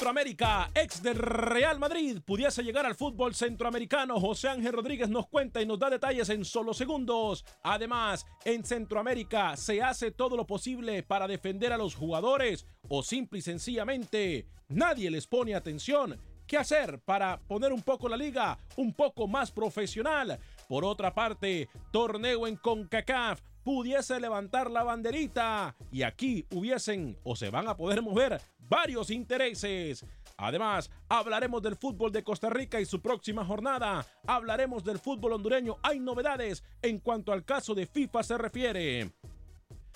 Centroamérica, ex del Real Madrid, pudiese llegar al fútbol centroamericano. José Ángel Rodríguez nos cuenta y nos da detalles en solo segundos. Además, en Centroamérica se hace todo lo posible para defender a los jugadores o simple y sencillamente nadie les pone atención. ¿Qué hacer para poner un poco la liga un poco más profesional? Por otra parte, torneo en CONCACAF pudiese levantar la banderita y aquí hubiesen o se van a poder mover varios intereses. Además, hablaremos del fútbol de Costa Rica y su próxima jornada. Hablaremos del fútbol hondureño. Hay novedades en cuanto al caso de FIFA se refiere.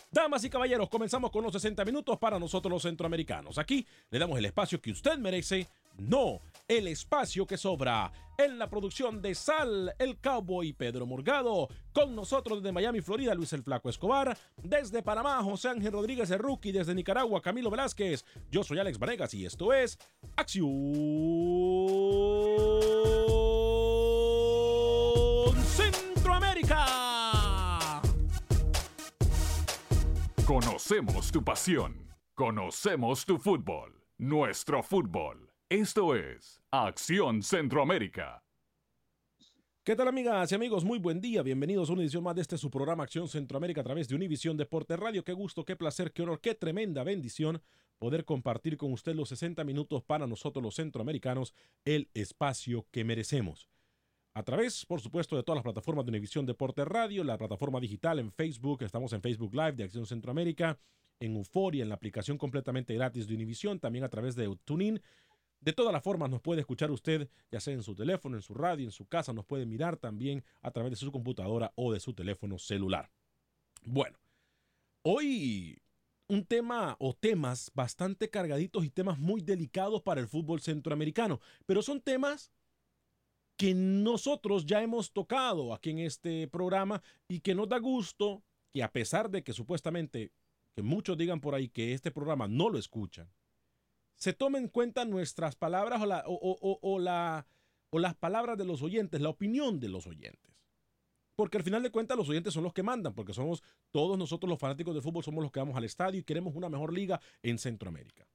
Damas y caballeros, comenzamos con los 60 minutos para nosotros los centroamericanos. Aquí le damos el espacio que usted merece, no el espacio que sobra. En la producción de Sal, el Cowboy Pedro Morgado. Con nosotros desde Miami, Florida, Luis el Flaco Escobar. Desde Panamá, José Ángel Rodríguez el Rookie. Desde Nicaragua, Camilo Velázquez. Yo soy Alex Vanegas y esto es Acción Centroamérica. Conocemos tu pasión. Conocemos tu fútbol. Nuestro fútbol. Esto es Acción Centroamérica. ¿Qué tal amigas y amigos? Muy buen día. Bienvenidos a una edición más de este su programa Acción Centroamérica a través de Univisión Deporte Radio. Qué gusto, qué placer, qué honor, qué tremenda bendición poder compartir con usted los 60 minutos para nosotros los centroamericanos el espacio que merecemos. A través, por supuesto, de todas las plataformas de Univisión Deporte Radio, la plataforma digital en Facebook, estamos en Facebook Live de Acción Centroamérica, en Euforia, en la aplicación completamente gratis de Univisión, también a través de TuneIn. De todas las formas nos puede escuchar usted, ya sea en su teléfono, en su radio, en su casa, nos puede mirar también a través de su computadora o de su teléfono celular. Bueno, hoy un tema o temas bastante cargaditos y temas muy delicados para el fútbol centroamericano, pero son temas que nosotros ya hemos tocado aquí en este programa y que nos da gusto que a pesar de que supuestamente, que muchos digan por ahí que este programa no lo escuchan, se tomen en cuenta nuestras palabras o, la, o, la, o las palabras de los oyentes, la opinión de los oyentes. Porque al final de cuentas los oyentes son los que mandan, porque somos todos nosotros los fanáticos del fútbol, somos los que vamos al estadio y queremos una mejor liga en Centroamérica.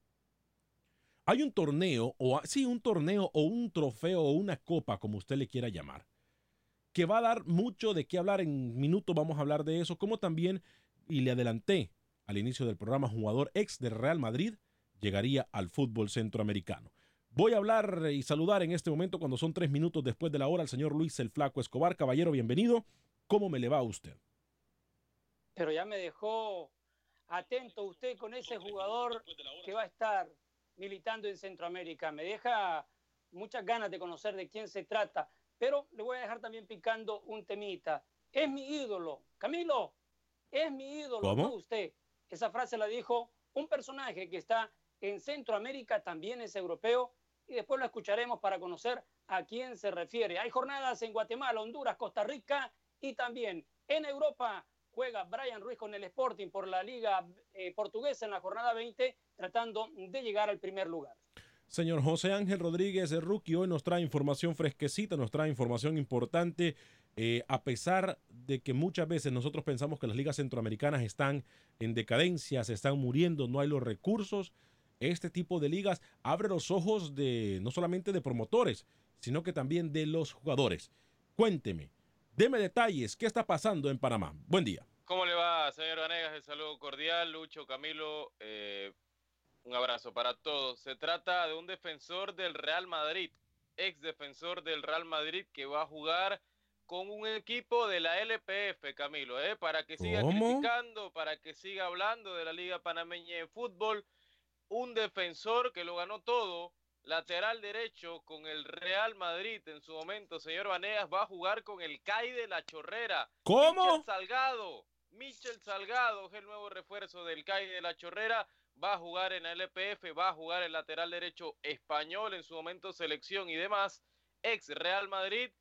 Hay un torneo, o sí, un torneo o un trofeo o una copa, como usted le quiera llamar, que va a dar mucho de qué hablar. En minutos vamos a hablar de eso, como también, y le adelanté al inicio del programa, jugador ex del Real Madrid llegaría al fútbol centroamericano. Voy a hablar y saludar en este momento, cuando son tres minutos después de la hora, al señor Luis el Flaco Escobar. Caballero, bienvenido. ¿Cómo me le va a usted? Pero ya me dejó atento usted con ese jugador que va a estar militando en Centroamérica. Me deja muchas ganas de conocer de quién se trata, pero le voy a dejar también picando un temita. Es mi ídolo. Camilo, es mi ídolo, ¿Cómo? usted. Esa frase la dijo un personaje que está en Centroamérica, también es europeo, y después lo escucharemos para conocer a quién se refiere. Hay jornadas en Guatemala, Honduras, Costa Rica y también en Europa juega Brian Ruiz con el Sporting por la Liga eh, Portuguesa en la jornada 20, tratando de llegar al primer lugar. Señor José Ángel Rodríguez, el rookie, hoy nos trae información fresquecita, nos trae información importante, eh, a pesar de que muchas veces nosotros pensamos que las ligas centroamericanas están en decadencia, se están muriendo, no hay los recursos. Este tipo de ligas abre los ojos de no solamente de promotores, sino que también de los jugadores. Cuénteme, deme detalles, ¿qué está pasando en Panamá? Buen día. ¿Cómo le va, señor Vanegas? El saludo cordial, Lucho, Camilo, eh, un abrazo para todos. Se trata de un defensor del Real Madrid, ex defensor del Real Madrid que va a jugar con un equipo de la LPF, Camilo, ¿eh? para que siga ¿Cómo? criticando, para que siga hablando de la Liga Panameña de Fútbol. Un defensor que lo ganó todo, lateral derecho con el Real Madrid en su momento, señor Vanegas, va a jugar con el CAI de la Chorrera. ¿Cómo? Michel Salgado, Michel Salgado es el nuevo refuerzo del CAI de la Chorrera. Va a jugar en la LPF, va a jugar el lateral derecho español en su momento selección y demás. Ex Real Madrid,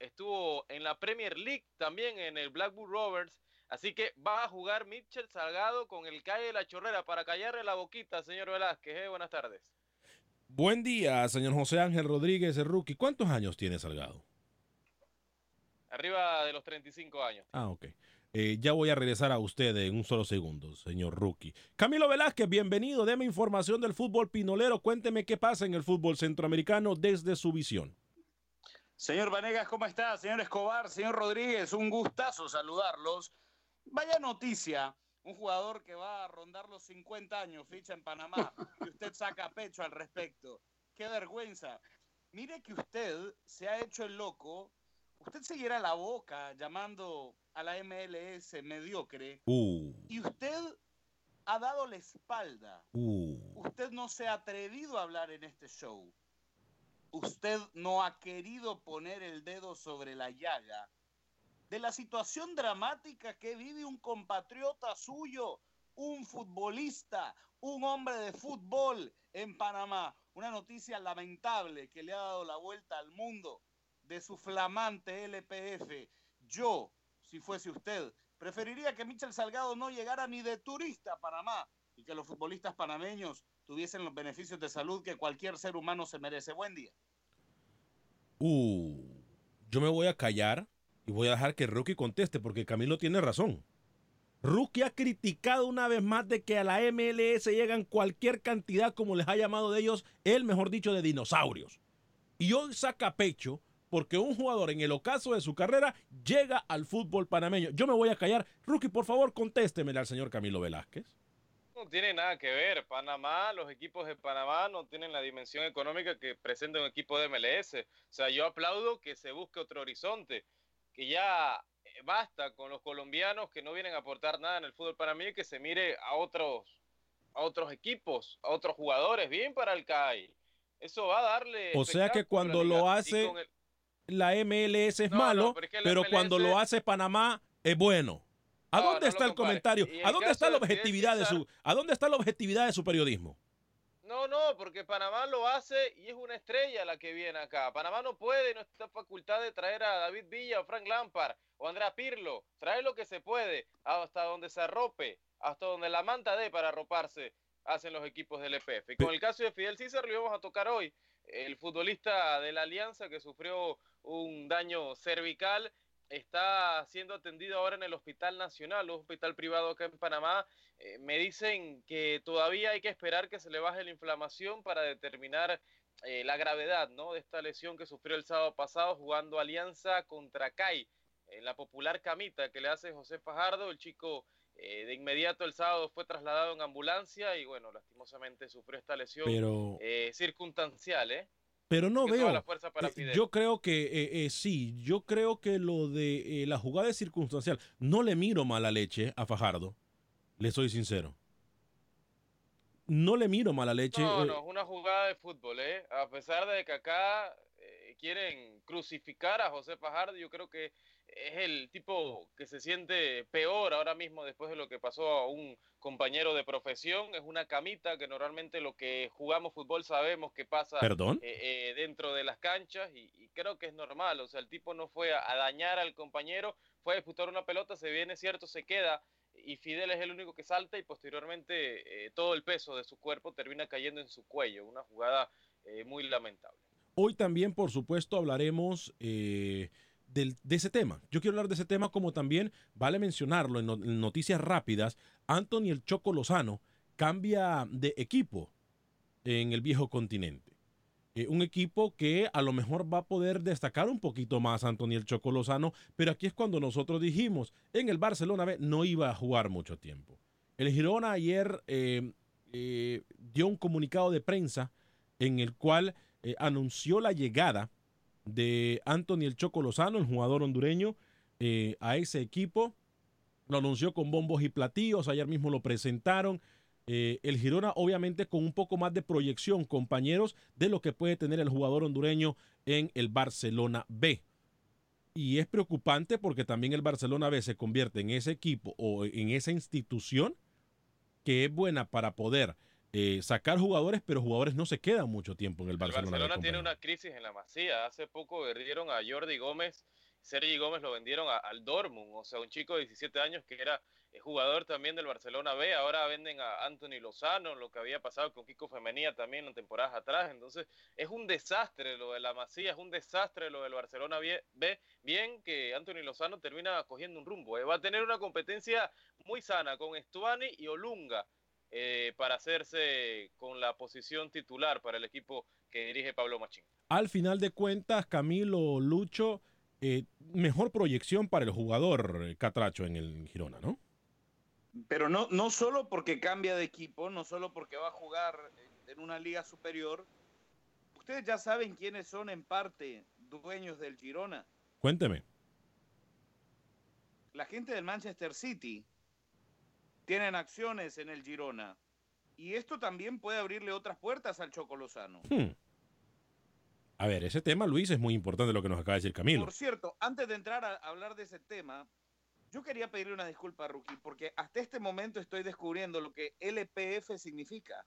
estuvo en la Premier League también en el Blackburn Rovers. Así que va a jugar Michel Salgado con el CAI de la Chorrera para callarle la boquita, señor Velázquez. Eh, buenas tardes. Buen día, señor José Ángel Rodríguez, el rookie. ¿Cuántos años tiene Salgado? Arriba de los 35 años. Ah, ok. Eh, ya voy a regresar a usted en un solo segundo, señor Rookie. Camilo Velázquez, bienvenido. Deme información del fútbol pinolero. Cuénteme qué pasa en el fútbol centroamericano desde su visión. Señor Vanegas, ¿cómo está? Señor Escobar, señor Rodríguez, un gustazo saludarlos. Vaya noticia, un jugador que va a rondar los 50 años, ficha en Panamá, y usted saca pecho al respecto. Qué vergüenza. Mire que usted se ha hecho el loco, usted se llena la boca llamando a la MLS mediocre, Uh, y usted ha dado la espalda. uh. Usted no se ha atrevido a hablar en este show. Usted no ha querido poner el dedo sobre la llaga de la situación dramática que vive un compatriota suyo, un futbolista, un hombre de fútbol en Panamá. Una noticia lamentable que le ha dado la vuelta al mundo de su flamante LPF. Yo, si fuese usted, preferiría que Michel Salgado no llegara ni de turista a Panamá y que los futbolistas panameños tuviesen los beneficios de salud que cualquier ser humano se merece. Buen día. Uh, yo me voy a callar y voy a dejar que Rookie conteste porque Camilo tiene razón. Rookie ha criticado una vez más de que a la MLS llegan cualquier cantidad, como les ha llamado de ellos, él mejor dicho, de dinosaurios. Y hoy saca pecho porque un jugador en el ocaso de su carrera llega al fútbol panameño. Yo me voy a callar. Rookie, por favor, contéstemele al señor Camilo Velázquez. No tiene nada que ver. Panamá, los equipos de Panamá no tienen la dimensión económica que presenta un equipo de MLS. O sea, yo aplaudo que se busque otro horizonte, que ya eh, basta con los colombianos que no vienen a aportar nada en el fútbol panameño y que se mire a otros, a otros equipos, a otros jugadores, bien para el CAI. Eso va a darle. O sea que cuando lo hace el- la MLS es No, no, malo, pero es que cuando lo hace Panamá es bueno. ¿A No, dónde está el comentario? ¿A dónde está la objetividad de César- su ¿A dónde está la objetividad de su periodismo? No, no, porque Panamá lo hace y es una estrella la que viene acá. Panamá no puede, no está facultad de traer a David Villa o Frank Lampard o Andrea Pirlo. Trae lo que se puede, hasta donde se arrope, hasta donde la manta dé para arroparse, hacen los equipos del EPF. Y con el caso de Fidel César lo íbamos a tocar hoy. El futbolista de la Alianza que sufrió un daño cervical está siendo atendido ahora en el Hospital Nacional, un hospital privado acá en Panamá. Eh, me dicen que todavía hay que esperar que se le baje la inflamación para determinar eh, la gravedad ¿no? de esta lesión que sufrió el sábado pasado jugando Alianza contra CAI en la popular camita que le hace José Fajardo. El chico Eh, de inmediato el sábado fue trasladado en ambulancia y bueno, lastimosamente sufrió esta lesión Pero- eh, circunstancial, ¿eh? Pero no Que veo. la fuerza para eh, Fidel. yo creo que eh, eh, sí, yo creo que lo de eh, la jugada es circunstancial. No le miro mala leche a Fajardo, le soy sincero. No le miro mala leche. No, no, es una jugada de fútbol, ¿eh? A pesar de que acá quieren crucificar a José Fajardo, yo creo que es el tipo que se siente peor ahora mismo después de lo que pasó a un compañero de profesión. Es una camita que normalmente lo que jugamos fútbol sabemos que pasa ¿Perdón? eh, eh, dentro de las canchas y, y creo que es normal. O sea, el tipo no fue a, a dañar al compañero, fue a disputar una pelota, se viene cierto, se queda y Fidel es el único que salta y posteriormente eh, todo el peso de su cuerpo termina cayendo en su cuello. Una jugada muy lamentable. Hoy también, por supuesto, hablaremos de ese tema. Yo quiero hablar de ese tema como también, vale mencionarlo en, no- en noticias rápidas, Anthony el Choco Lozano cambia de equipo en el viejo continente. Eh, un equipo que a lo mejor va a poder destacar un poquito más Anthony el Choco Lozano, pero aquí es cuando nosotros dijimos, en el Barcelona no iba a jugar mucho tiempo. El Girona ayer eh, eh, dio un comunicado de prensa en el cual anunció la llegada de Anthony el Choco Lozano, el jugador hondureño, eh, a ese equipo. Lo anunció con bombos y platillos, ayer mismo lo presentaron. Eh, el Girona obviamente con un poco más de proyección, compañeros, de lo que puede tener el jugador hondureño en el Barcelona B. Y es preocupante porque también el Barcelona B se convierte en ese equipo o en esa institución que es buena para poder eh, sacar jugadores, pero jugadores no se quedan mucho tiempo en el El Barcelona. B, Barcelona tiene una crisis en la masía. Hace poco vendieron a Jordi Gómez, Sergi Gómez lo vendieron a- al Dortmund, o sea, un chico de 17 años que era eh, jugador también del Barcelona B. Ahora venden a Anthony Lozano, lo que había pasado con Kiko Femenía también en temporadas atrás. Entonces, es un desastre lo de la masía, es un desastre lo del Barcelona B. B. Bien que Anthony Lozano termina cogiendo un rumbo. eh. Va a tener una competencia muy sana con Estuani y Olunga eh, para hacerse con la posición titular para el equipo que dirige Pablo Machín. Al final de cuentas, Camilo Lucho, eh, mejor proyección para el jugador eh, Catracho en el Girona, ¿no? Pero no, no solo porque cambia de equipo, no solo porque va a jugar en- en una liga superior. Ustedes ya saben quiénes son en parte dueños del Girona. Cuénteme. La gente del Manchester City tienen acciones en el Girona. Y esto también puede abrirle otras puertas al Choco Lozano. Hmm. A ver, ese tema, Luis, es muy importante lo que nos acaba de decir Camilo. Por cierto, antes de entrar a hablar de ese tema, yo quería pedirle una disculpa a Rookie, porque hasta este momento estoy descubriendo lo que LPF significa.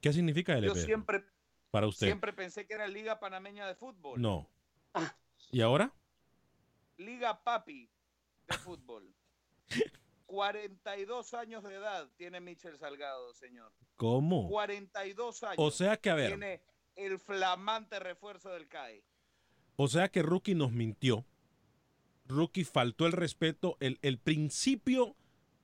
¿Qué significa Yo LP siempre, para usted? siempre pensé que era Liga Panameña de Fútbol. No. ¿Y ahora? Liga Papi de fútbol. 42 años de edad tiene Michel Salgado, señor. ¿Cómo? 42 años. O sea que, a ver. Tiene el flamante refuerzo del CAE. O sea que Rookie nos mintió. Rookie faltó el respeto. El, el principio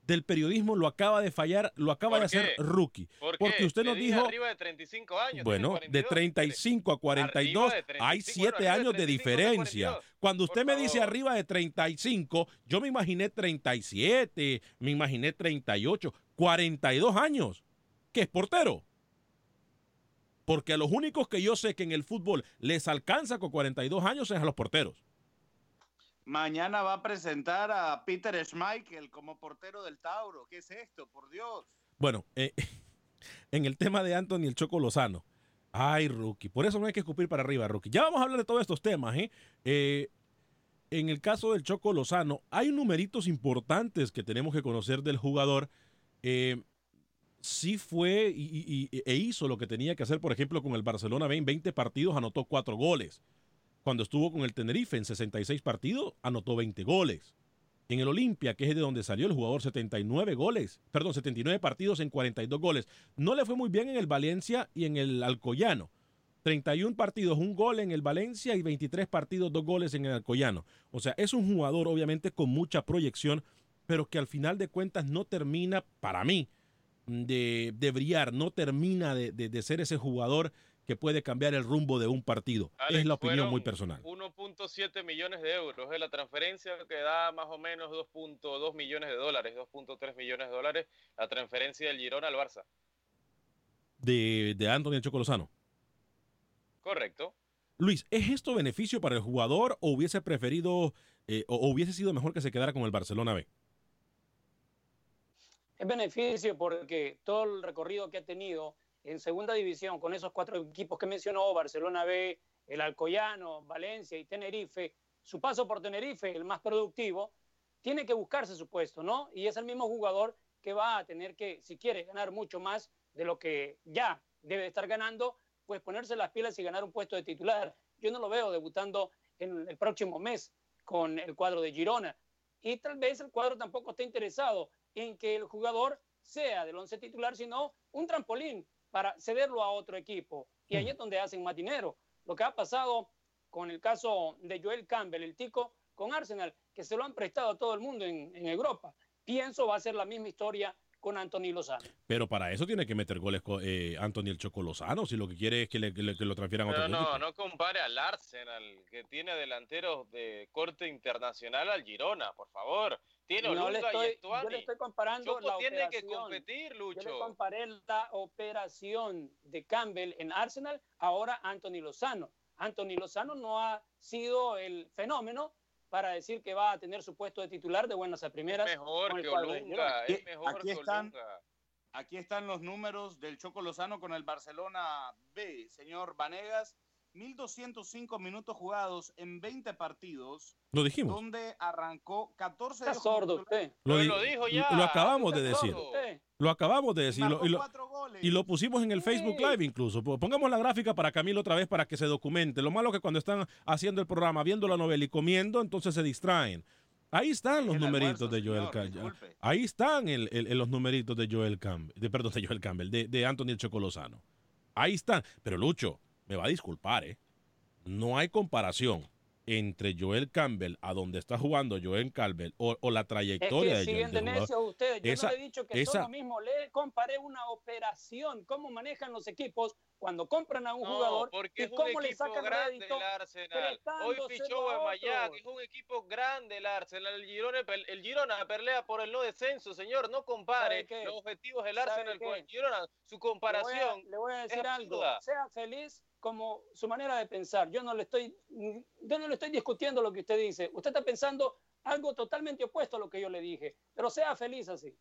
del periodismo lo acaba de fallar, lo acaba ¿Por de hacer? Rookie. Porque usted nos dijo, arriba de 35 años. bueno, de 42. 35 a 42 Arriba de hay 35, 7 bueno, arriba de años de 35 a diferencia. 42. Cuando usted me dice arriba de 35, yo me imaginé 37, me imaginé 38, 42 años, que es portero. Porque a los únicos que yo sé que en el fútbol les alcanza con 42 años es a los porteros. Mañana va a presentar a Peter Schmeichel como portero del Tauro. ¿Qué es esto? Por Dios. Bueno, eh, en el tema de Anthony el Choco Lozano. Ay, rookie. Por eso no hay que escupir para arriba, rookie. Ya vamos a hablar de todos estos temas, ¿eh? Eh, en el caso del Choco Lozano, hay numeritos importantes que tenemos que conocer del jugador. Eh, sí fue y, e hizo lo que tenía que hacer, por ejemplo, con el Barcelona en 20 partidos, anotó 4 goles. Cuando estuvo con el Tenerife en 66 partidos, anotó 20 goles. En el Olimpia, que es de donde salió el jugador, 79 goles, perdón, 79 partidos en 42 goles. No le fue muy bien en el Valencia y en el Alcoyano. 31 partidos, un gol en el Valencia y 23 partidos, dos goles en el Alcoyano. O sea, es un jugador obviamente con mucha proyección, pero que al final de cuentas no termina, para mí, de, de brillar, no termina de, de- de ser ese jugador que puede cambiar el rumbo de un partido. Alex, es la opinión muy personal. 2.7 millones de euros. Es la transferencia que da más o menos 2.2 millones de dólares, 2.3 millones de dólares, la transferencia del Girona al Barça. De, de Anthony Chocolosano. Correcto. Luis, ¿es esto beneficio para el jugador o hubiese preferido eh, o, o hubiese sido mejor que se quedara con el Barcelona B? Es beneficio porque todo el recorrido que ha tenido en segunda división con esos cuatro equipos que mencionó, Barcelona B, el Alcoyano, Valencia y Tenerife, su paso por Tenerife, el más productivo, tiene que buscarse su puesto, ¿no? Y es el mismo jugador que va a tener que, si quiere ganar mucho más de lo que ya debe estar ganando, pues ponerse las pilas y ganar un puesto de titular. Yo no lo veo debutando en el próximo mes con el cuadro de Girona. Y tal vez el cuadro tampoco esté interesado en que el jugador sea del once titular, sino un trampolín para cederlo a otro equipo. Y ahí es donde hacen más dinero. Lo que ha pasado con el caso de Joel Campbell, el tico, con Arsenal, que se lo han prestado a todo el mundo en, en Europa. Pienso va a ser la misma historia con Anthony Lozano. Pero para eso tiene que meter goles eh, Anthony el Choco Lozano, si lo que quiere es que, le, que, le, que lo transfieran a otro no, equipo. no compare al Arsenal, que tiene delanteros de corte internacional al Girona, por favor. Tiene No le estoy- y yo le estoy comparando Choco la tiene que operación. competir, Yo Lucho. le comparé la operación de Campbell en Arsenal, ahora Anthony Lozano. Anthony Lozano no ha sido el fenómeno para decir que va a tener su puesto de titular de buenas a primeras. mejor con el que Olunga, es mejor Aquí que están, Olunga. aquí están los números del Choco Lozano con el Barcelona B, señor Vanegas. 1.205 minutos jugados en 20 partidos, Lo dijimos. donde arrancó 14 Está sordo usted. Lo, lo dijo ya, lo acabamos de decir. Usted. Lo acabamos de decir. Y y lo- marcó y, lo, cuatro goles. y lo pusimos en el Facebook. Live incluso. Pongamos la gráfica para Camilo otra vez para que se documente. Lo malo es que cuando están haciendo el programa, viendo la novela y comiendo, entonces se distraen. Ahí están los numeritos almuerzo, de Joel Campbell. Ahí están el- el- el- los numeritos de Joel Campbell. De, perdón, de Joel Campbell, de, de Anthony el Chocolozano. Ahí están. Pero Lucho, me va a disculpar, ¿eh? No hay comparación entre Joel Campbell a donde está jugando Joel Campbell o, o la Es trayectoria que de Joel siguen de jugador. ustedes. Yo Esa- no le he dicho que esa- son lo mismo. Le comparé una operación. Cómo manejan los equipos cuando compran a un No, jugador porque y es un cómo le equipo sacan grande rédito el Arsenal. Hoy fichó a Mayac, es un equipo grande el Arsenal. El Girona, el Girona pelea por el no descenso, señor. No compare los objetivos del ¿Sabe Arsenal con el Girona. Su Le voy a- comparación le voy a, es decir algo. absurda. Sea feliz como su manera de pensar. Yo no le estoy, yo no estoy discutiendo lo que usted dice. Usted está pensando algo totalmente opuesto a lo que yo le dije. Pero sea feliz así.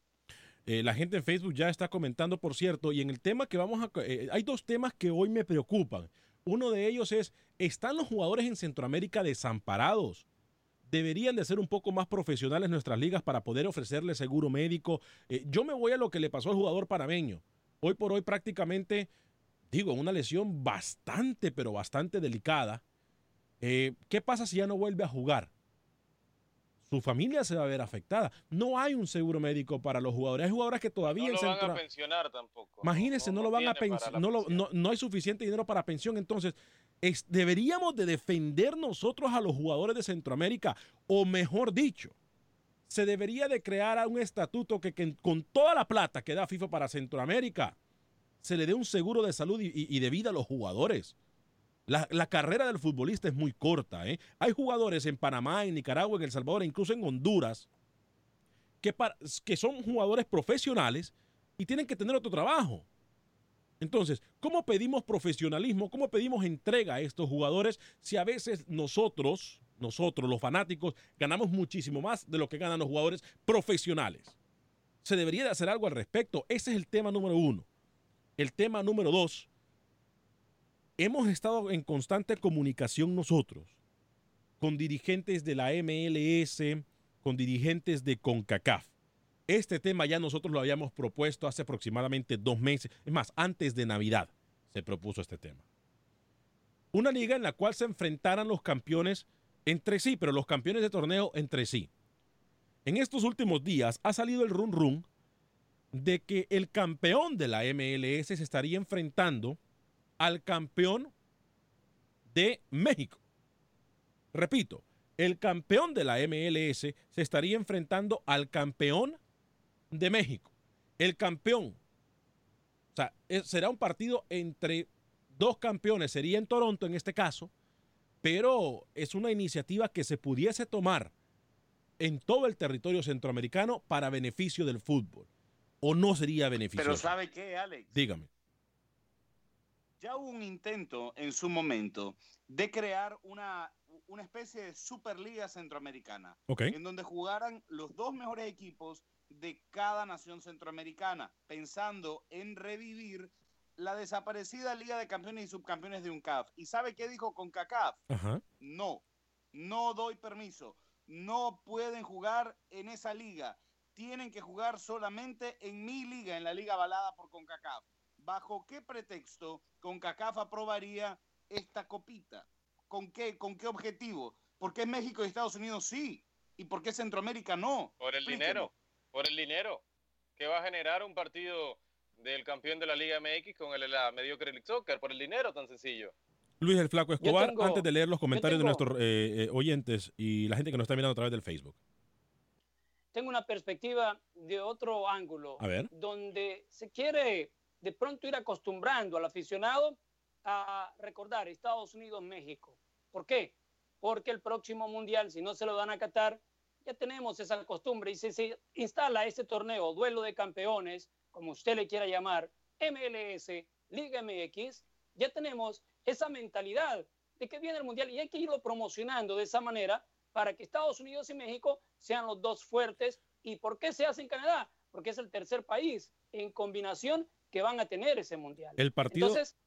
Eh, la gente en Facebook ya está comentando, por cierto, y en el tema que vamos a... eh, hay dos temas que hoy me preocupan. Uno de ellos es, ¿están los jugadores en Centroamérica desamparados? Deberían de ser un poco más profesionales nuestras ligas para poder ofrecerle seguro médico. Eh, yo me voy a lo que le pasó al jugador panameño. Hoy por hoy prácticamente, digo, una lesión bastante, pero bastante delicada. Eh, ¿Qué pasa si ya no vuelve a jugar? Su familia se va a ver afectada. No hay un seguro médico para los jugadores. Hay jugadores que todavía No en lo van Centro- a pensionar tampoco. Imagínense, no, lo van a pensionar, no, no, no hay suficiente dinero para pensión. Entonces, es- deberíamos de defender nosotros a los jugadores de Centroamérica, o mejor dicho, se debería de crear un estatuto que, que con toda la plata que da FIFA para Centroamérica, se le dé un seguro de salud y, de vida a los jugadores. La, la carrera del futbolista es muy corta. ¿eh? Hay jugadores en Panamá, en Nicaragua, en El Salvador, incluso en Honduras, que, para- que son jugadores profesionales y tienen que tener otro trabajo. Entonces, ¿cómo pedimos profesionalismo? ¿Cómo pedimos entrega a estos jugadores si a veces nosotros, nosotros los fanáticos, ganamos muchísimo más de lo que ganan los jugadores profesionales? Se debería de hacer algo al respecto. Ese es el tema número uno. El tema número dos, hemos estado en constante comunicación nosotros con dirigentes de la MLS, con dirigentes de CONCACAF. Este tema ya nosotros lo habíamos propuesto hace aproximadamente dos meses. Es más, antes de Navidad se propuso este tema. Una liga en la cual se enfrentaran los campeones entre sí, pero los campeones de torneo entre sí. En estos últimos días ha salido el run run de que el campeón de la MLS se estaría enfrentando al campeón de México. Repito, el campeón de la MLS se estaría enfrentando al campeón de México. El campeón. O sea, es- será un partido entre dos campeones. Sería en Toronto en este caso. pero es una iniciativa que se pudiese tomar en todo el territorio centroamericano para beneficio del fútbol. ¿O no sería beneficioso? Pero ¿sabe qué, Alex? Dígame. Ya hubo un intento en su momento de crear una, una especie de Superliga Centroamericana, Ok. en donde jugaran los dos mejores equipos de cada nación centroamericana, pensando en revivir la desaparecida Liga de Campeones y Subcampeones de UNCAF. ¿Y sabe qué dijo con CACAF? Ajá. No, no doy permiso. No pueden jugar en esa liga. Tienen que jugar solamente en mi liga, en la liga avalada por CONCACAF. ¿Bajo qué pretexto CONCACAF aprobaría esta copita? ¿Con qué, con qué objetivo? ¿Por qué México y Estados Unidos sí? ¿Y por qué Centroamérica no? Por el Explíqueme. dinero, por el dinero que va a generar un partido del campeón de la Liga MX con el, la mediocre League Soccer, por el dinero tan sencillo. Luis el Flaco Escobar, tengo- antes de leer los comentarios de nuestros eh, eh, oyentes y la gente que nos está mirando a través del Facebook. Tengo una perspectiva de otro ángulo, A ver. donde se quiere de pronto ir acostumbrando al aficionado a recordar Estados Unidos, México. ¿Por qué? Porque el próximo mundial, si no se lo dan a Qatar, ya tenemos esa costumbre y si se instala este torneo, duelo de campeones, como usted le quiera llamar, MLS, Liga MX, ya tenemos esa mentalidad de que viene el mundial y hay que irlo promocionando de esa manera para que Estados Unidos y México sean los dos fuertes. ¿Y por qué se hace en Canadá? Porque es el tercer país en combinación que van a tener ese mundial. El partido- Entonces,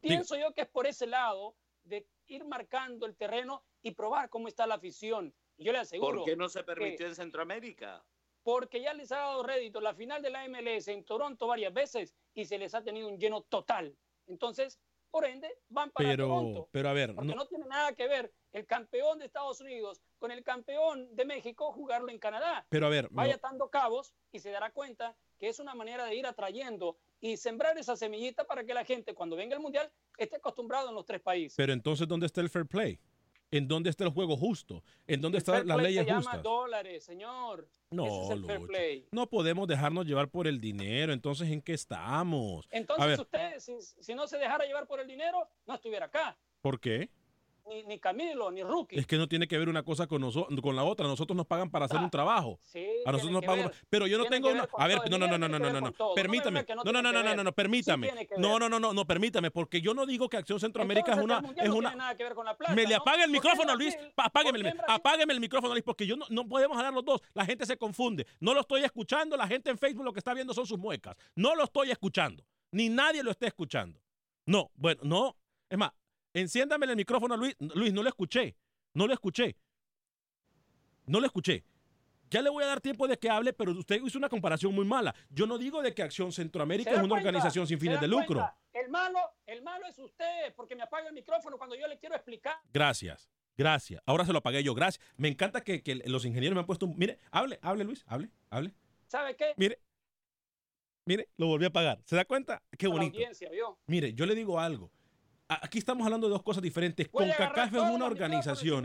pienso yo que es por ese lado de ir marcando el terreno y probar cómo está la afición. Y yo le aseguro. ¿Por qué no se permitió que- en Centroamérica? porque ya les ha dado rédito la final de la MLS en Toronto varias veces y se les ha tenido un lleno total. Entonces, por ende, van para Pero, Toronto. pero a ver, Porque no- no, tiene nada que ver el campeón de Estados Unidos con el campeón de México jugarlo en Canadá. pero a ver, no- Vaya atando cabos y se dará cuenta que es una manera de ir atrayendo y sembrar esa semillita para que la gente cuando venga el Mundial esté acostumbrado en los tres países. pero entonces, ¿dónde está el fair play? ¿En dónde está el juego justo? ¿En dónde están las leyes se justas? llama dólares, señor. No, Ese es el fair play. No podemos dejarnos llevar por el dinero. Entonces, ¿en qué estamos? Entonces usted, si, si no se dejara llevar por el dinero, no estuviera acá. ¿por qué? Ni, ni Camilo, ni Rookie. Es que no tiene que ver una cosa con, noso- con la otra. Nosotros nos pagan para hacer un trabajo. Sí, A nosotros nos pagan. ver. Pero yo no tengo una. A ver, no, no, no, no, no, no, no. Permítame. no No, no, no, no, no, no, permítame. No, no, no, no, no, permítame, porque yo no digo que Acción Centroamérica es una. Es no una tiene nada que ver con la plata, me le apaga el ¿Por qué en micrófono a Luis. Apágueme, apágueme el micrófono Luis, porque yo no, no podemos hablar los dos. La gente se confunde. No lo estoy escuchando. La gente en Facebook lo que está viendo son sus muecas. No lo estoy escuchando. Ni nadie lo está escuchando. No, bueno, no. Es más, enciéndame el micrófono Luis. Luis, no lo escuché. No lo escuché. No lo escuché. Ya le voy a dar tiempo de que hable, pero usted hizo una comparación muy mala. Yo no digo de que Acción Centroamérica ¿Se es una cuenta? organización sin ¿Se fines de lucro. cuenta? El malo, el malo es usted, porque me apaga el micrófono cuando yo le quiero explicar. Gracias, gracias. Ahora se lo apagué yo, gracias. Me encanta que, que los ingenieros me han puesto un... Mire, hable, hable Luis, hable, hable. ¿Sabe qué? Mire, mire, lo volví a apagar. ¿Se da cuenta? Qué la bonito. audiencia, ¿vio? Mire, yo le digo algo. Aquí estamos hablando de dos cosas diferentes. CONCACAF es una organización.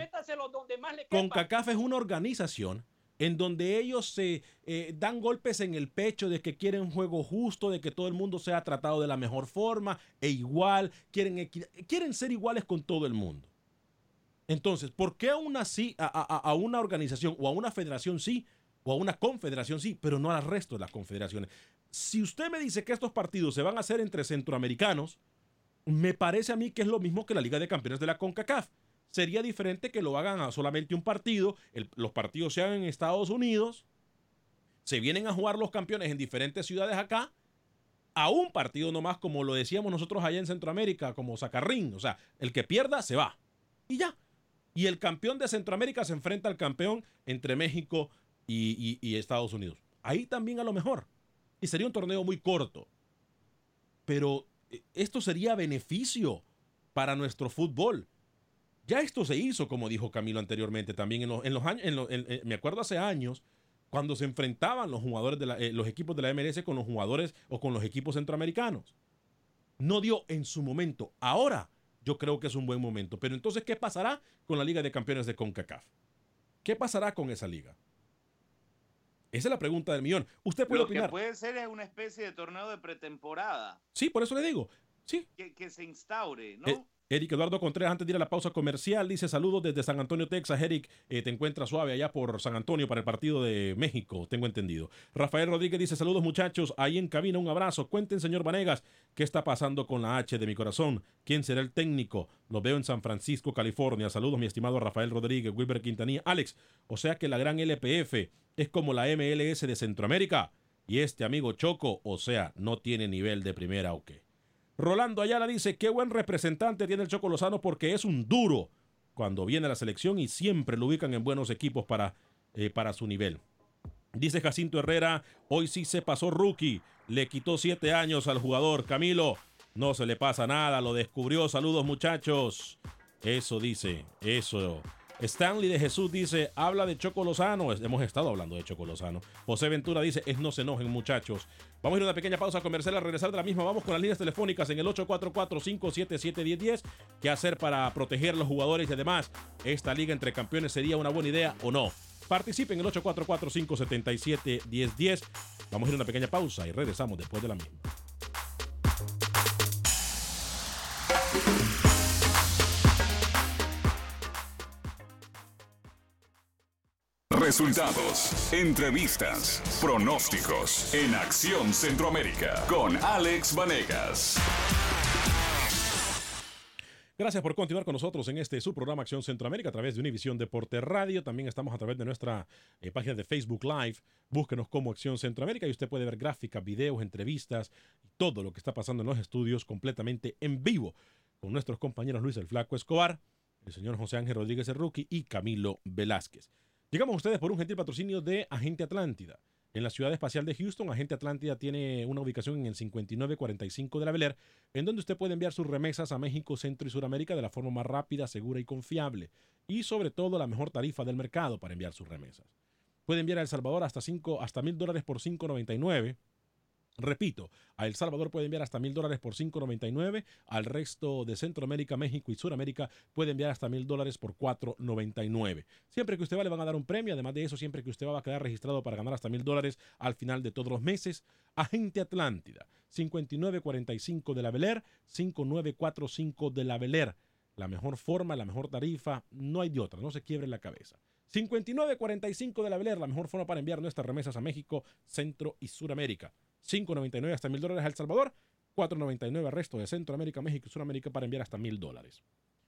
CONCACAF es una organización en donde ellos se eh, dan golpes en el pecho de que quieren un juego justo, de que todo el mundo sea tratado de la mejor forma e igual, quieren, quieren ser iguales con todo el mundo. Entonces, ¿por qué aún así a, a- a una organización o a una federación sí o a una confederación sí, pero no al resto de las confederaciones? Si usted me dice que estos partidos se van a hacer entre centroamericanos, me parece a mí que es lo mismo que la Liga de Campeones de la CONCACAF. Sería diferente que lo hagan a solamente un partido, los partidos sean en Estados Unidos, se vienen a jugar los campeones en diferentes ciudades acá, a un partido nomás, como lo decíamos nosotros allá en Centroamérica, como Sacarrín. O sea, el que pierda se va. Y ya. Y el campeón de Centroamérica se enfrenta al campeón entre México y, Estados Unidos. Ahí también a lo mejor. Y sería un torneo muy corto. Pero esto sería beneficio para nuestro fútbol. Ya esto se hizo, como dijo Camilo anteriormente, también en los, en los años, en en- me acuerdo hace años, cuando se enfrentaban los jugadores de la- eh, los equipos de la MLS con los jugadores o con los equipos centroamericanos. No dio en su momento. Ahora yo creo que es un buen momento. Pero entonces, ¿qué pasará con la Liga de Campeones de CONCACAF? ¿Qué pasará con esa liga? Esa es la pregunta del millón. Usted puede Lo que opinar. puede ser es una especie de torneo de pretemporada Sí, por eso le digo. Sí. que, que se instaure, ¿no? Eh, Eric Eduardo Contreras, antes de ir a la pausa comercial, dice saludos desde San Antonio, Texas. Eric, eh, te encuentras suave allá por San Antonio para el partido de México, tengo entendido. Rafael Rodríguez dice saludos muchachos, ahí en cabina un abrazo. Cuenten, señor Vanegas, qué está pasando con la H de mi corazón. ¿Quién será el técnico? Lo veo en San Francisco, California. Saludos, mi estimado Rafael Rodríguez, Wilber Quintanilla. Alex, o sea que la gran LPF es como la MLS de Centroamérica. Y este amigo Choco, o sea, no tiene nivel de primera o qué. Rolando Ayala dice, qué buen representante tiene el Choco Lozano porque es un duro cuando viene a la selección y siempre lo ubican en buenos equipos para, eh, para su nivel. Dice Jacinto Herrera, hoy sí se pasó rookie, le quitó siete años al jugador. Camilo, no se le pasa nada, lo descubrió. Saludos muchachos. Eso dice, eso. Stanley de Jesús dice, habla de Choco Lozano. Hemos estado hablando de Choco Lozano. José Ventura dice, es no se enojen muchachos. Vamos a ir a una pequeña pausa comercial a regresar de la misma. Vamos con las líneas telefónicas en el 844-577-1010. ¿Qué hacer para proteger a los jugadores y además esta liga entre campeones sería una buena idea o no? Participen en el 844-577-1010. Vamos a ir a una pequeña pausa y regresamos después de la misma. Resultados, entrevistas, pronósticos en Acción Centroamérica con Alex Vanegas. Gracias por continuar con nosotros en este su programa Acción Centroamérica a través de Univisión Deporte Radio. También estamos a través de nuestra eh, página de Facebook Live. Búsquenos como Acción Centroamérica y usted puede ver gráficas, videos, entrevistas y todo lo que está pasando en los estudios completamente en vivo con nuestros compañeros Luis el Flaco Escobar, el señor José Ángel Rodríguez Erruqui y Camilo Velázquez. Llegamos a ustedes por un gentil patrocinio de Agente Atlántida. En la ciudad espacial de Houston, Agente Atlántida tiene una ubicación en el 5945 de la Bel en donde usted puede enviar sus remesas a México, Centro y Sudamérica de la forma más rápida, segura y confiable. Y sobre todo la mejor tarifa del mercado para enviar sus remesas. Puede enviar a El Salvador hasta, 5, hasta mil dólares por 5.99 Repito, a El Salvador puede enviar hasta mil dólares por 5.99, al resto de Centroamérica, México y Sudamérica puede enviar hasta mil dólares por 4.99. Siempre que usted va le van a dar un premio, además de eso, siempre que usted va a quedar registrado para ganar hasta mil dólares al final de todos los meses. Agente Atlántida, 5945 de la Beler, 5945 de la Beler. La mejor forma, la mejor tarifa, no hay de otra, no se quiebre la cabeza. 5945 de la Beler, la mejor forma para enviar nuestras remesas a México, Centro y Sudamérica. 5.99 hasta 1.000 dólares a El Salvador, 4.99 al resto de Centroamérica, México y Sudamérica para enviar hasta 1.000 dólares.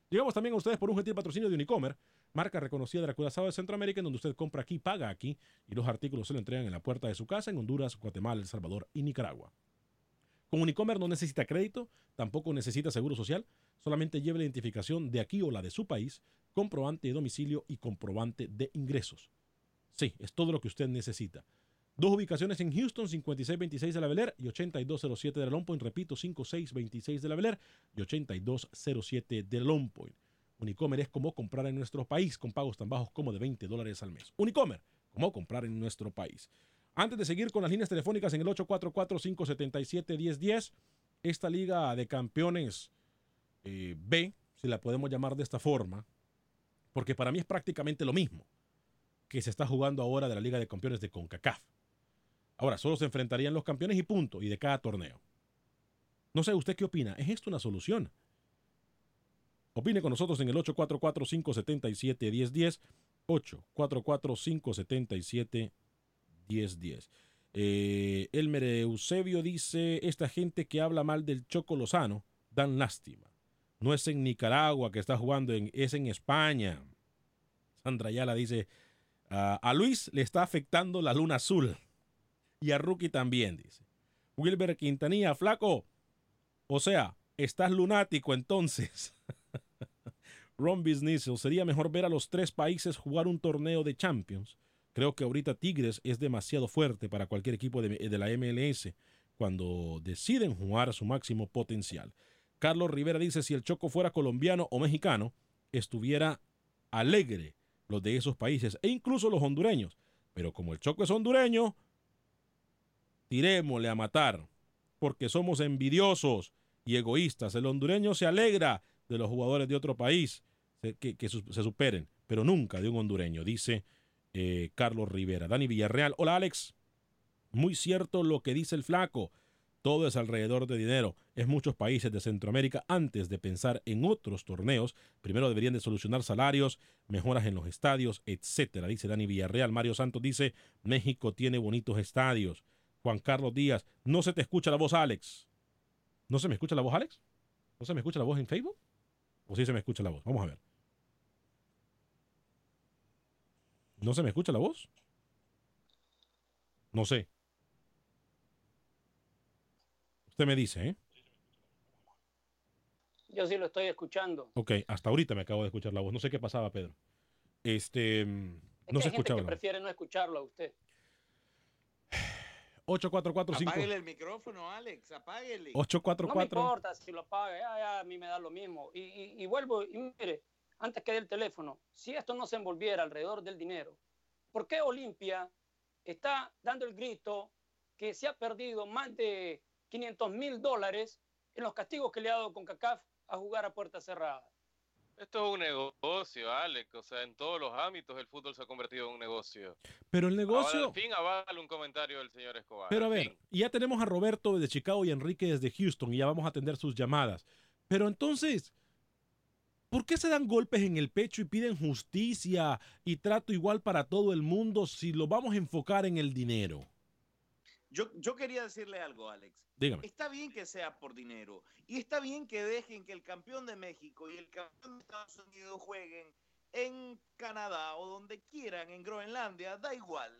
Llegamos también a ustedes por un gentil patrocinio de Unicomer, marca reconocida de la Curazao de Centroamérica, en donde usted compra aquí, paga aquí y los artículos se le entregan en la puerta de su casa en Honduras, Guatemala, El Salvador y Nicaragua. Con Unicomer no necesita crédito, tampoco necesita seguro social, solamente lleve la identificación de aquí o la de su país, comprobante de domicilio y comprobante de ingresos. Sí, es todo lo que usted necesita. Dos ubicaciones en Houston, 5626 de la Bel y 8207 de la Long Point. Repito, 5626 de la Bel y 8207 de Long Point. Unicomer es como comprar en nuestro país con pagos tan bajos como de 20 dólares al mes. Unicomer, como comprar en nuestro país. Antes de seguir con las líneas telefónicas en el 844-577-1010, esta liga de campeones eh, B, si la podemos llamar de esta forma, porque para mí es prácticamente lo mismo que se está jugando ahora de la Liga de Campeones de CONCACAF. Ahora, solo se enfrentarían los campeones y punto, y de cada torneo. No sé, ¿usted qué opina? ¿Es esto una solución? Opine con nosotros en el 844-577-1010. 844-577-1010. Eh, Elmer Eusebio dice, esta gente que habla mal del Choco Lozano dan lástima. No es en Nicaragua que está jugando, es en España. Sandra Ayala dice, a Luis le está afectando la luna azul. Y a Rookie también, dice. Wilber Quintanilla, flaco. O sea, estás lunático entonces. Ron Business, sería mejor ver a los tres países jugar un torneo de Champions. Creo que ahorita Tigres es demasiado fuerte para cualquier equipo de, de la MLS cuando deciden jugar a su máximo potencial. Carlos Rivera dice, si el Choco fuera colombiano o mexicano, estuviera alegre los de esos países e incluso los hondureños. Pero como el Choco es hondureño, tirémosle a matar, porque somos envidiosos y egoístas. El hondureño se alegra de los jugadores de otro país que, se superen, pero nunca de un hondureño, dice eh, Carlos Rivera. Dani Villarreal, hola Alex, muy cierto lo que dice el flaco. Todo es alrededor de dinero. Es muchos países de Centroamérica antes de pensar en otros torneos. Primero deberían de solucionar salarios, mejoras en los estadios, etcétera. Dice Dani Villarreal. Mario Santos dice, México tiene bonitos estadios. Juan Carlos Díaz, no se te escucha la voz, Alex. ¿No se me escucha la voz, Alex? ¿No se me escucha la voz en Facebook? ¿O sí se me escucha la voz? Vamos a ver. ¿No se me escucha la voz? No sé. Usted me dice, ¿eh? Yo sí lo estoy escuchando. Ok, hasta ahorita me acabo de escuchar la voz. No sé qué pasaba, Pedro. Este. mm, Es no que se hay gente escuchaba. que prefiere no escucharlo a usted. 8445. Apáguele el micrófono, Alex, apáguele. 844. No me importa si lo paga, ya, ya, a mí me da lo mismo. Y, y- y vuelvo, y mire, antes que dé el teléfono, si esto no se envolviera alrededor del dinero, ¿por qué Olimpia está dando el grito que se ha perdido más de 500 mil dólares en los castigos que le ha dado con CACAF a jugar a puerta cerrada? Esto es un negocio, Alex. O sea, en todos los ámbitos el fútbol se ha convertido en un negocio. Pero el Ahora, negocio. al fin avala un comentario del señor Escobar. Pero a ver, fin. ya tenemos a Roberto desde Chicago y a Enrique desde Houston y ya vamos a atender sus llamadas. Pero entonces, ¿por qué se dan golpes en el pecho y piden justicia y trato igual para todo el mundo si lo vamos a enfocar en el dinero? Yo, yo quería decirle algo, Alex. Dígame. Está bien que sea por dinero y está bien que dejen que el campeón de México y el campeón de Estados Unidos jueguen en Canadá o donde quieran, en Groenlandia, da igual.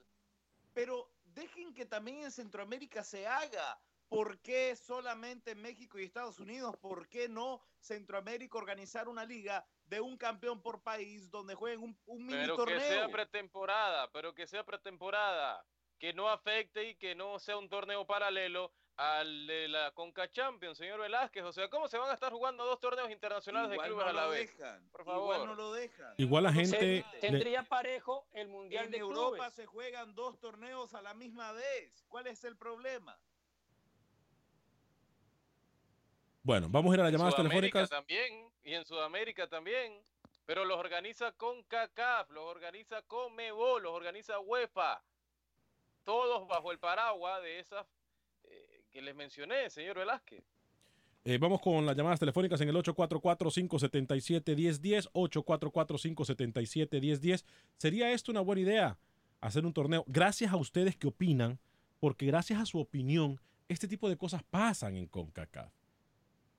Pero dejen que también en Centroamérica se haga. ¿Por qué solamente México y Estados Unidos? ¿Por qué no Centroamérica organizar una liga de un campeón por país donde jueguen un, un mini Pero torneo? que sea pretemporada, pero que sea pretemporada. Que no afecte y que no sea un torneo paralelo al de la Conca Champions, señor Velázquez. O sea, ¿cómo se van a estar jugando dos torneos internacionales Igual de clubes no a la lo vez? dejan, Por igual favor. no lo dejan. Igual la gente... tendría parejo el Mundial En de Europa Clubes. se juegan dos torneos a la misma vez. ¿Cuál es el problema? Bueno, vamos a ir a las llamadas telefónicas. también, y en Sudamérica también. Pero los organiza con CACAF, los organiza con MEBOL, los organiza UEFA. Todos bajo el paraguas de esas eh, que les mencioné, señor Velázquez. Eh, vamos con las llamadas telefónicas en el 844-577-1010, 844-577-1010. ¿Sería esto una buena idea? Hacer un torneo. Gracias a ustedes que opinan, porque gracias a su opinión, este tipo de cosas pasan en CONCACAF.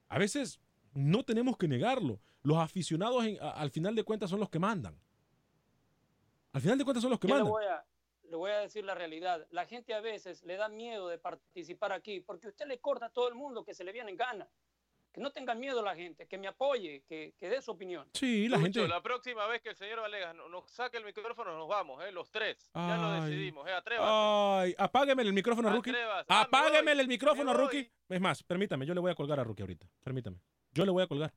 A veces no tenemos que negarlo. Los aficionados en- a- al final de cuentas son los que mandan. Al final de cuentas son los que Yo le mandan. voy, a, le voy a decir la realidad. La gente a veces le da miedo de participar aquí porque usted le corta a todo el mundo que se le viene en gana. Que no tengan miedo la gente, que me apoye, que, que dé su opinión. Sí, la Lucho, gente... la próxima vez que el señor Valegas no- nos saque el micrófono, nos vamos, ¿eh? los tres. Ya lo Ay. decidimos, ¿eh? atrévase. Ay, apágueme el micrófono Rookie. Ah, me Apágueme el micrófono Rookie. Es más, permítame, yo le voy a colgar a Rookie ahorita. Permítame. Yo le voy a colgar.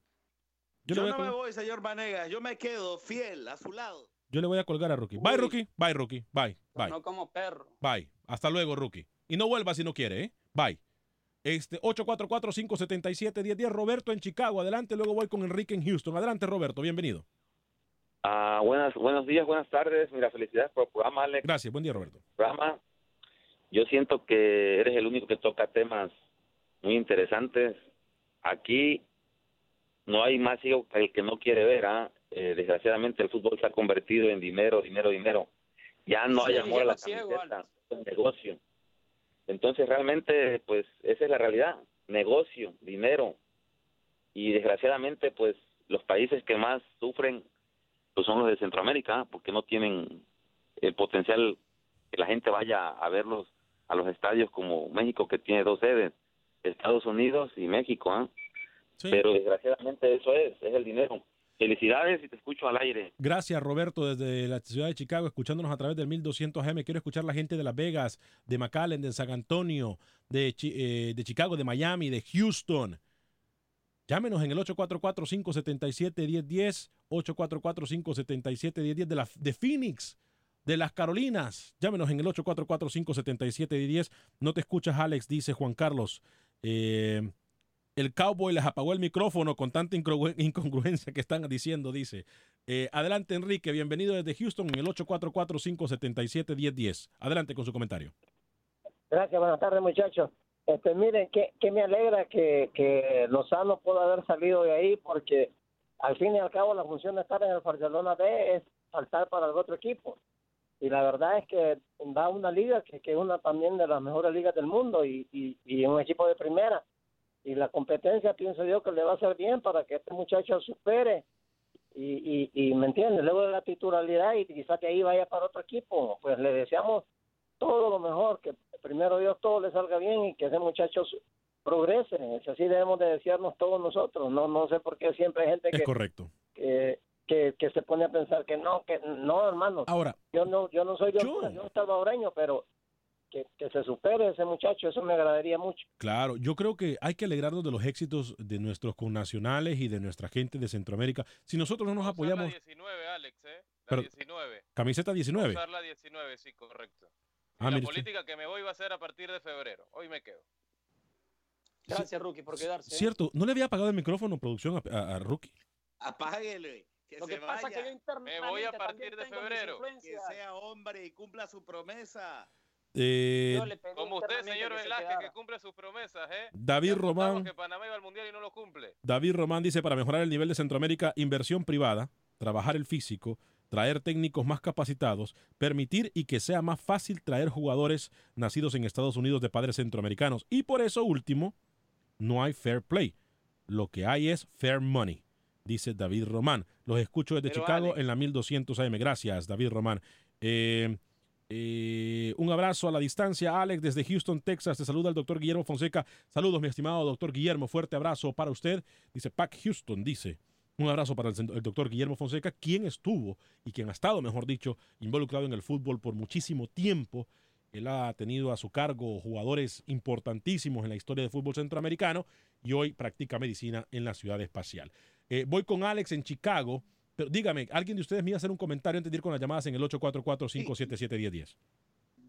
Yo, Yo, a no me voy, señor Vanegas. Yo me quedo fiel a su lado. Yo le voy a colgar a Rookie. Bye. Rookie. Bye, Rookie. Bye. Bye. No como perro. Bye. Hasta luego, Rookie. Y no vuelva si no quiere, ¿eh? Bye. Este, 844-577-1010. Roberto en Chicago. Adelante, luego voy con Enrique en Houston. Adelante, Roberto. Bienvenido. Ah, buenas, buenos días, buenas tardes. Mira, felicidades por el programa, Alex. Gracias. Buen día, Roberto. Programa. Yo siento que eres el único que toca temas muy interesantes. Aquí no hay más ciego que el que no quiere ver. ¿ah? Eh, desgraciadamente el fútbol se ha convertido en dinero, dinero, dinero. Ya no hay amor a la ciego, camiseta, es negocio. Entonces realmente, pues esa es la realidad. Negocio, dinero. Y desgraciadamente, pues los países que más sufren pues son los de Centroamérica, ¿ah? porque no tienen el potencial que la gente vaya a verlos a los estadios como México, que tiene dos sedes, Estados Unidos y México. ¿ah? Sí. Pero desgraciadamente eso es, es el dinero. Felicidades y te escucho al aire. Gracias, Roberto, desde la ciudad de Chicago, escuchándonos a través del 1200 AM. Quiero escuchar la gente de Las Vegas, de McAllen, de San Antonio, de, eh, Chicago, de Miami, de Houston. Llámenos en el 844-577-1010, 844-577-1010 de, de Phoenix, de las Carolinas. Llámenos en el 844-577-1010. No te escuchas, Alex, dice Juan Carlos. Eh, el cowboy les apagó el micrófono con tanta incongru- incongruencia que están diciendo, dice. Eh, adelante, Enrique, bienvenido desde Houston en el 844-577-1010. Adelante con su comentario. Gracias, buenas tardes muchachos. Este, miren, que, me alegra que, Lozano pueda haber salido de ahí porque al fin y al cabo la función de estar en el Barcelona B es saltar para el otro equipo. Y la verdad es que va a una liga que, que es una también de las mejores ligas del mundo y, y, y un equipo de primera. Y la competencia pienso yo que le va a hacer bien para que este muchacho supere y, y, y me entiende, luego de la titularidad y quizá que ahí vaya para otro equipo, pues le deseamos todo lo mejor, que primero Dios todo le salga bien y que ese muchacho progrese, Es así debemos de desearnos todos nosotros, no no sé por qué siempre hay gente Es que, correcto. que, que, que se pone a pensar que no, que no hermano, Ahora, yo no yo no soy de yo soy salvadoreño, pero que, que se supere ese muchacho, eso me agradaría mucho. Claro, yo creo que hay que alegrarnos de los éxitos de nuestros connacionales y de nuestra gente de Centroamérica. Si nosotros no nos apoyamos, 19, Alex, ¿eh? La Pero- 19. camiseta 19. Usar la 19, sí, correcto. Ah, la usted. política que me voy va a ser a partir de febrero. Hoy me quedo. Gracias, Rookie, por quedarse. ¿eh? Cierto, ¿no le había apagado el micrófono producción a, a- a Rookie? Apáguele. Que Lo se que pasa vaya. es que yo Me voy a partir de febrero. Que sea hombre y cumpla su promesa. Eh, Como usted, señor que se Velázquez, que cumple sus promesas, ¿eh? David Román. que Panamá iba al Mundial y no lo cumple. David Román dice, para mejorar el nivel de Centroamérica, inversión privada, trabajar el físico, traer técnicos más capacitados, permitir y que sea más fácil traer jugadores nacidos en Estados Unidos de padres centroamericanos. Y por eso último, no hay fair play. Lo que hay es fair money, dice David Román. Los escucho desde Pero, Chicago en la 1200 AM. Gracias, David Román. Eh, eh, un abrazo a la distancia, Alex, desde Houston, Texas. Te saluda el doctor Guillermo Fonseca. Saludos, mi estimado doctor Guillermo. Fuerte abrazo para usted. Dice Pac Houston, dice. Un abrazo para el, doctor Guillermo Fonseca, quien estuvo y quien ha estado, mejor dicho, involucrado en el fútbol por muchísimo tiempo. Él ha tenido a su cargo jugadores importantísimos en la historia del fútbol centroamericano y hoy practica medicina en la ciudad espacial. Eh, voy con Alex en Chicago. Pero dígame, ¿alguien de ustedes me iba a hacer un comentario antes de ir con las llamadas en el 844-577-1010?